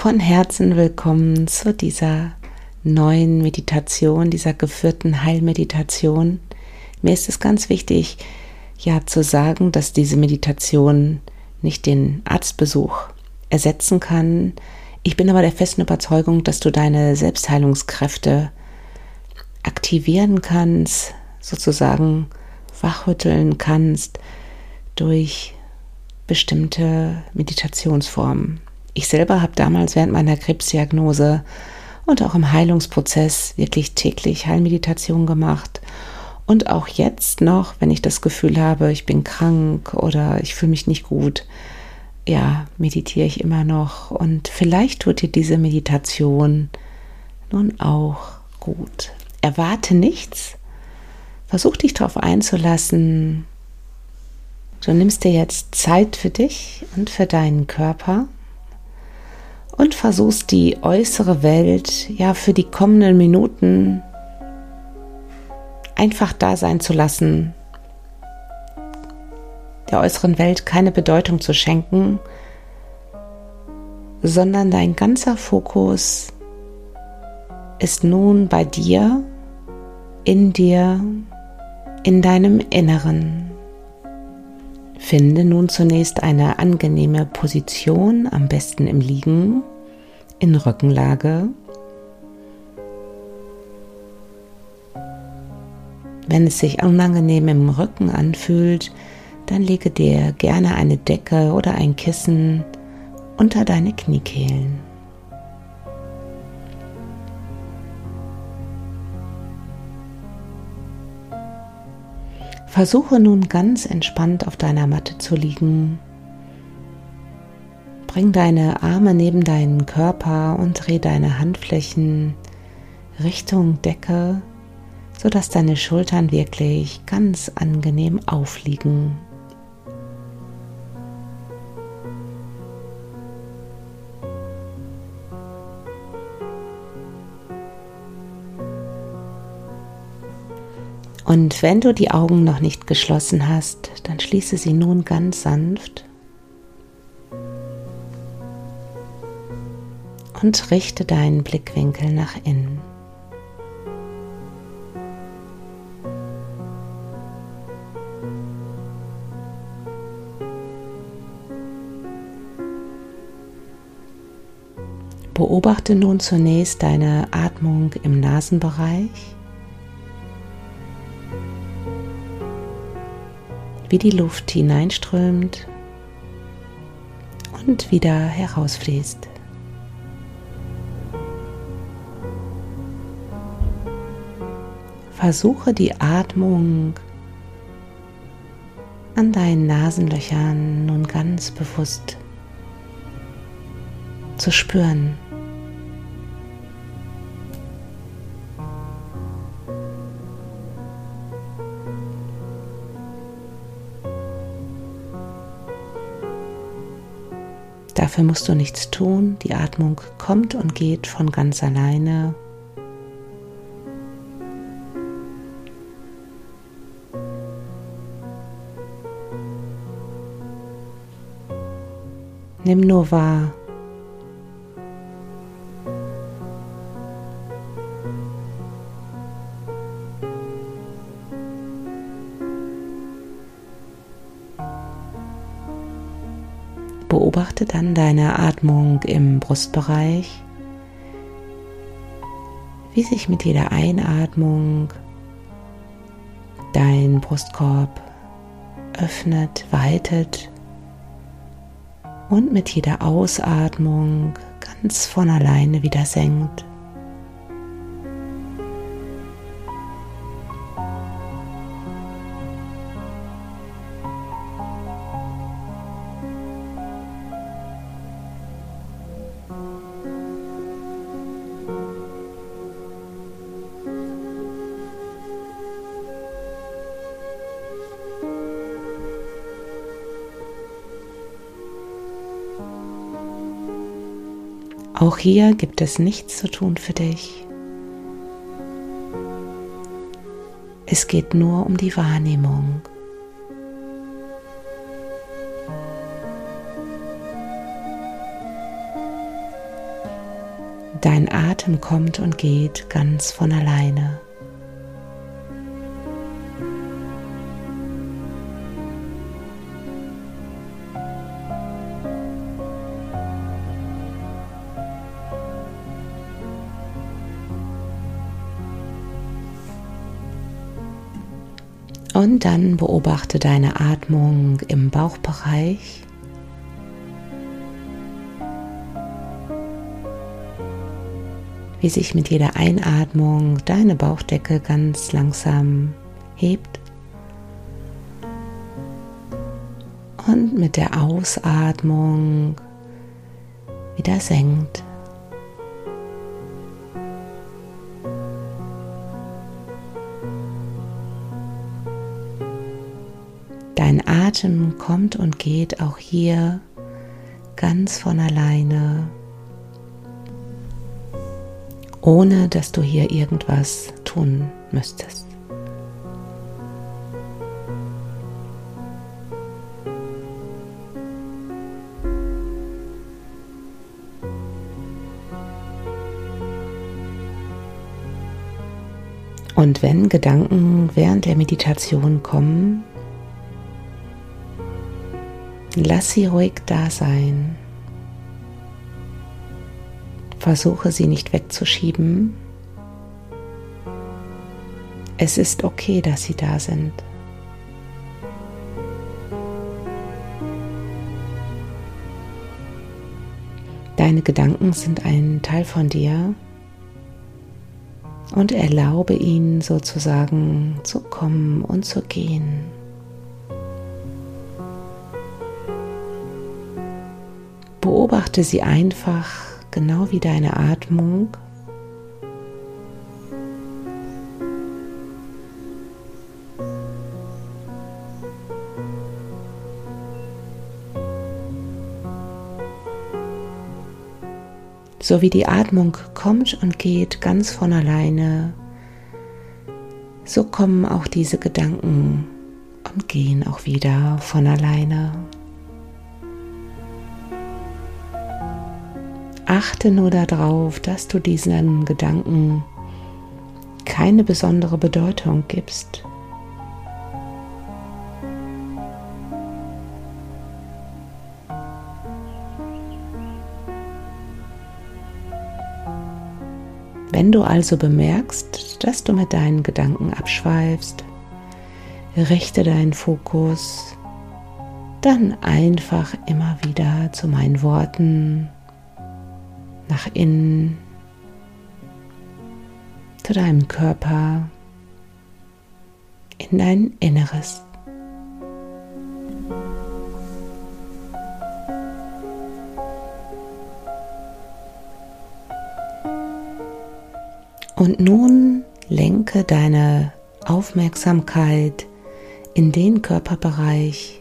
von Herzen willkommen zu dieser neuen Meditation, dieser geführten Heilmeditation. Mir ist es ganz wichtig, ja zu sagen, dass diese Meditation nicht den Arztbesuch ersetzen kann. Ich bin aber der festen Überzeugung, dass du deine Selbstheilungskräfte aktivieren kannst, sozusagen wachrütteln kannst durch bestimmte Meditationsformen. Ich selber habe damals während meiner Krebsdiagnose und auch im Heilungsprozess wirklich täglich Heilmeditation gemacht. Und auch jetzt noch, wenn ich das Gefühl habe, ich bin krank oder ich fühle mich nicht gut, ja, meditiere ich immer noch. Und vielleicht tut dir diese Meditation nun auch gut. Erwarte nichts. Versuch dich darauf einzulassen. Du nimmst dir jetzt Zeit für dich und für deinen Körper versuchst die äußere Welt ja für die kommenden Minuten einfach da sein zu lassen, der äußeren Welt keine Bedeutung zu schenken, sondern dein ganzer Fokus ist nun bei dir, in dir, in deinem Inneren. Finde nun zunächst eine angenehme Position, am besten im Liegen, in Rückenlage. Wenn es sich unangenehm im Rücken anfühlt, dann lege dir gerne eine Decke oder ein Kissen unter deine Kniekehlen. Versuche nun ganz entspannt auf deiner Matte zu liegen. Bring deine Arme neben deinen Körper und dreh deine Handflächen Richtung Decke, sodass deine Schultern wirklich ganz angenehm aufliegen. Und wenn du die Augen noch nicht geschlossen hast, dann schließe sie nun ganz sanft und richte deinen Blickwinkel nach innen. Beobachte nun zunächst deine Atmung im Nasenbereich wie die Luft hineinströmt und wieder herausfließt. Versuche die Atmung an deinen Nasenlöchern nun ganz bewusst zu spüren. Dafür musst du nichts tun. Die Atmung kommt und geht von ganz alleine. Nimm nur wahr, Beobachte dann deine Atmung im Brustbereich, wie sich mit jeder Einatmung dein Brustkorb öffnet, weitet und mit jeder Ausatmung ganz von alleine wieder senkt. Auch hier gibt es nichts zu tun für dich. Es geht nur um die Wahrnehmung. Dein Atem kommt und geht ganz von alleine. Und dann beobachte deine Atmung im Bauchbereich. Wie sich mit jeder Einatmung deine Bauchdecke ganz langsam hebt und mit der Ausatmung wieder senkt. Atem kommt und geht auch hier ganz von alleine, ohne dass du hier irgendwas tun müsstest. Und wenn Gedanken während der Meditation kommen, Lass sie ruhig da sein. Versuche sie nicht wegzuschieben. Es ist okay, dass sie da sind. Deine Gedanken sind ein Teil von dir und erlaube ihnen sozusagen zu kommen und zu gehen. Beobachte sie einfach genau wie deine Atmung. So wie die Atmung kommt und geht ganz von alleine, so kommen auch diese Gedanken und gehen auch wieder von alleine. Achte nur darauf, dass du diesen Gedanken keine besondere Bedeutung gibst. Wenn du also bemerkst, dass du mit deinen Gedanken abschweifst, richte deinen Fokus dann einfach immer wieder zu meinen Worten nach innen, zu deinem Körper, in dein Inneres. Und nun lenke deine Aufmerksamkeit in den Körperbereich,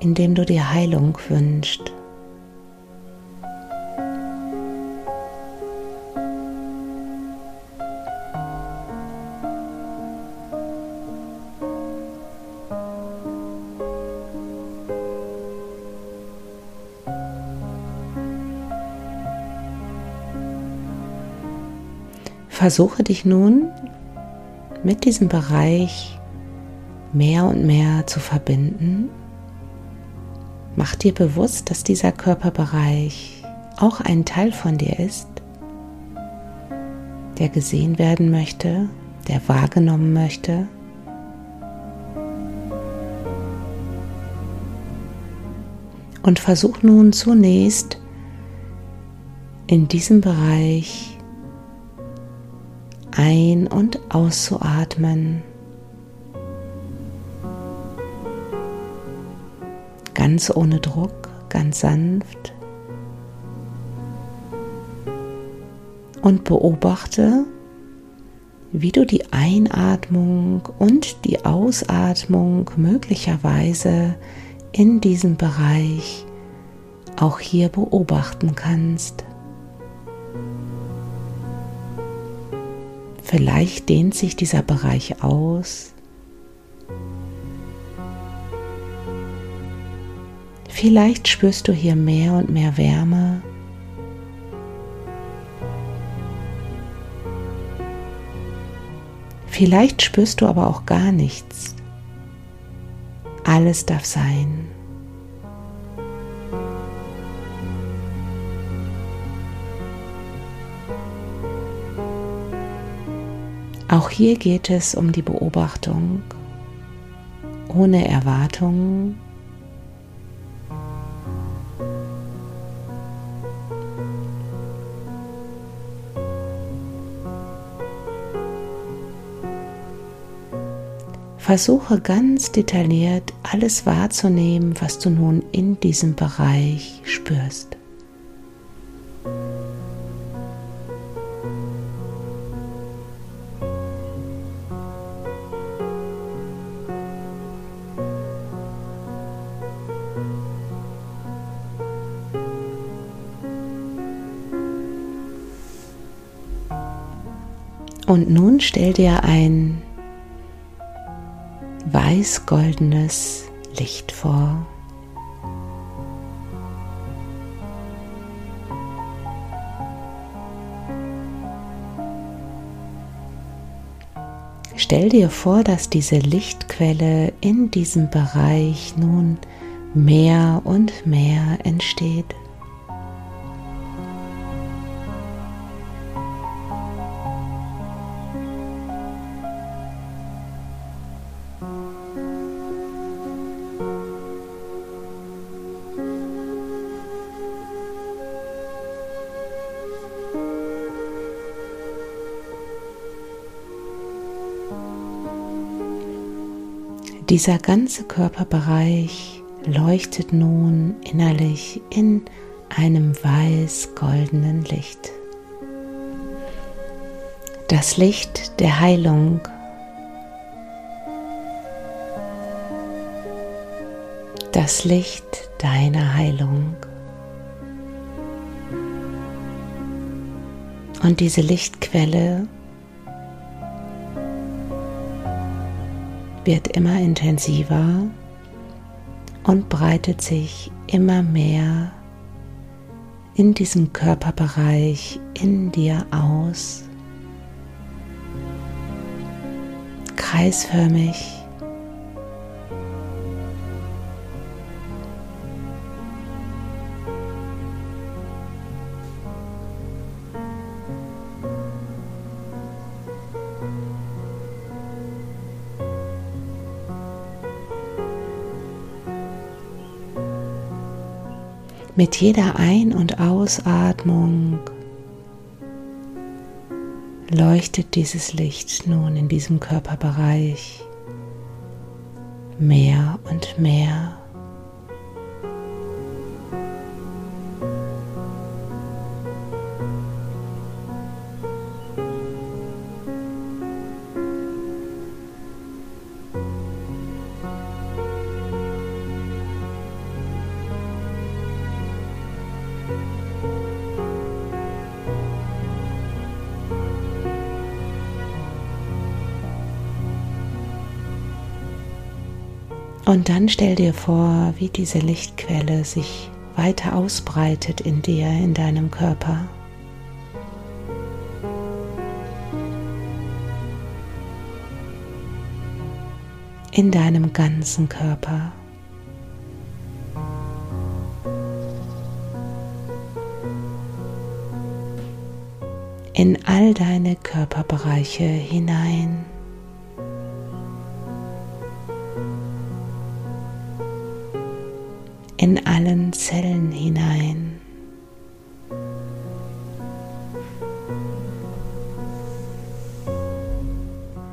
in dem du dir Heilung wünschst. Versuche dich nun mit diesem Bereich mehr und mehr zu verbinden. Mach dir bewusst, dass dieser Körperbereich auch ein Teil von dir ist, der gesehen werden möchte, der wahrgenommen möchte. Und versuch nun zunächst in diesem Bereich ein- und auszuatmen. Ganz ohne Druck, ganz sanft. Und beobachte, wie du die Einatmung und die Ausatmung möglicherweise in diesem Bereich auch hier beobachten kannst. Vielleicht dehnt sich dieser Bereich aus. Vielleicht spürst du hier mehr und mehr Wärme. Vielleicht spürst du aber auch gar nichts. Alles darf sein. Auch hier geht es um die Beobachtung ohne Erwartungen. Versuche ganz detailliert alles wahrzunehmen, was du nun in diesem Bereich spürst. Und nun stell dir ein weiß-goldenes Licht vor. Stell dir vor, dass diese Lichtquelle in diesem Bereich nun mehr und mehr entsteht. Dieser ganze Körperbereich leuchtet nun innerlich in einem weiß-goldenen Licht. Das Licht der Heilung. Das Licht deiner Heilung. Und diese Lichtquelle wird immer intensiver und breitet sich immer mehr in diesem Körperbereich in dir aus, kreisförmig Mit jeder Ein- und Ausatmung leuchtet dieses Licht nun in diesem Körperbereich mehr und mehr. Und dann stell dir vor, wie diese Lichtquelle sich weiter ausbreitet in dir, in deinem Körper. In deinem ganzen Körper. In all deine Körperbereiche hinein. In allen Zellen hinein.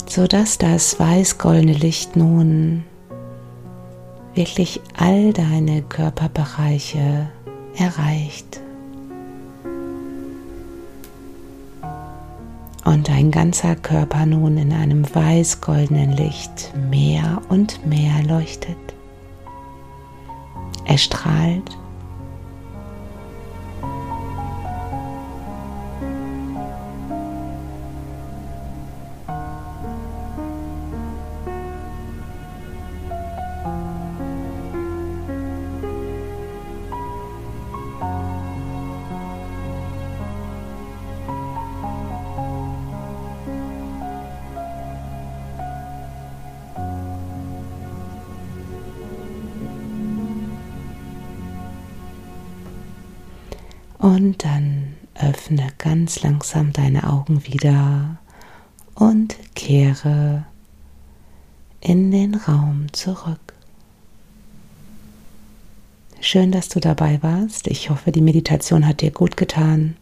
sodass das weiß-goldene Licht nun wirklich all deine Körperbereiche erreicht. Und dein ganzer Körper nun in einem weiß-goldenen Licht mehr und mehr leuchtet er strahlt. Und dann öffne ganz langsam deine Augen wieder und kehre in den Raum zurück. Schön, dass du dabei warst. Ich hoffe, die Meditation hat dir gut getan.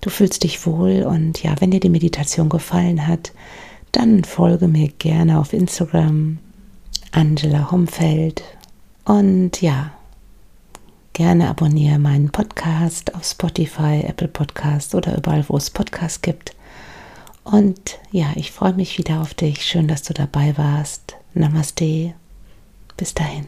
Du fühlst dich wohl und ja, wenn dir die Meditation gefallen hat, dann folge mir gerne auf Instagram, Angela Homfeld. Und ja, gerne abonniere meinen Podcast auf Spotify, Apple Podcast oder überall, wo es Podcasts gibt. Und ja, ich freue mich wieder auf dich. Schön, dass du dabei warst. Namaste. Bis dahin.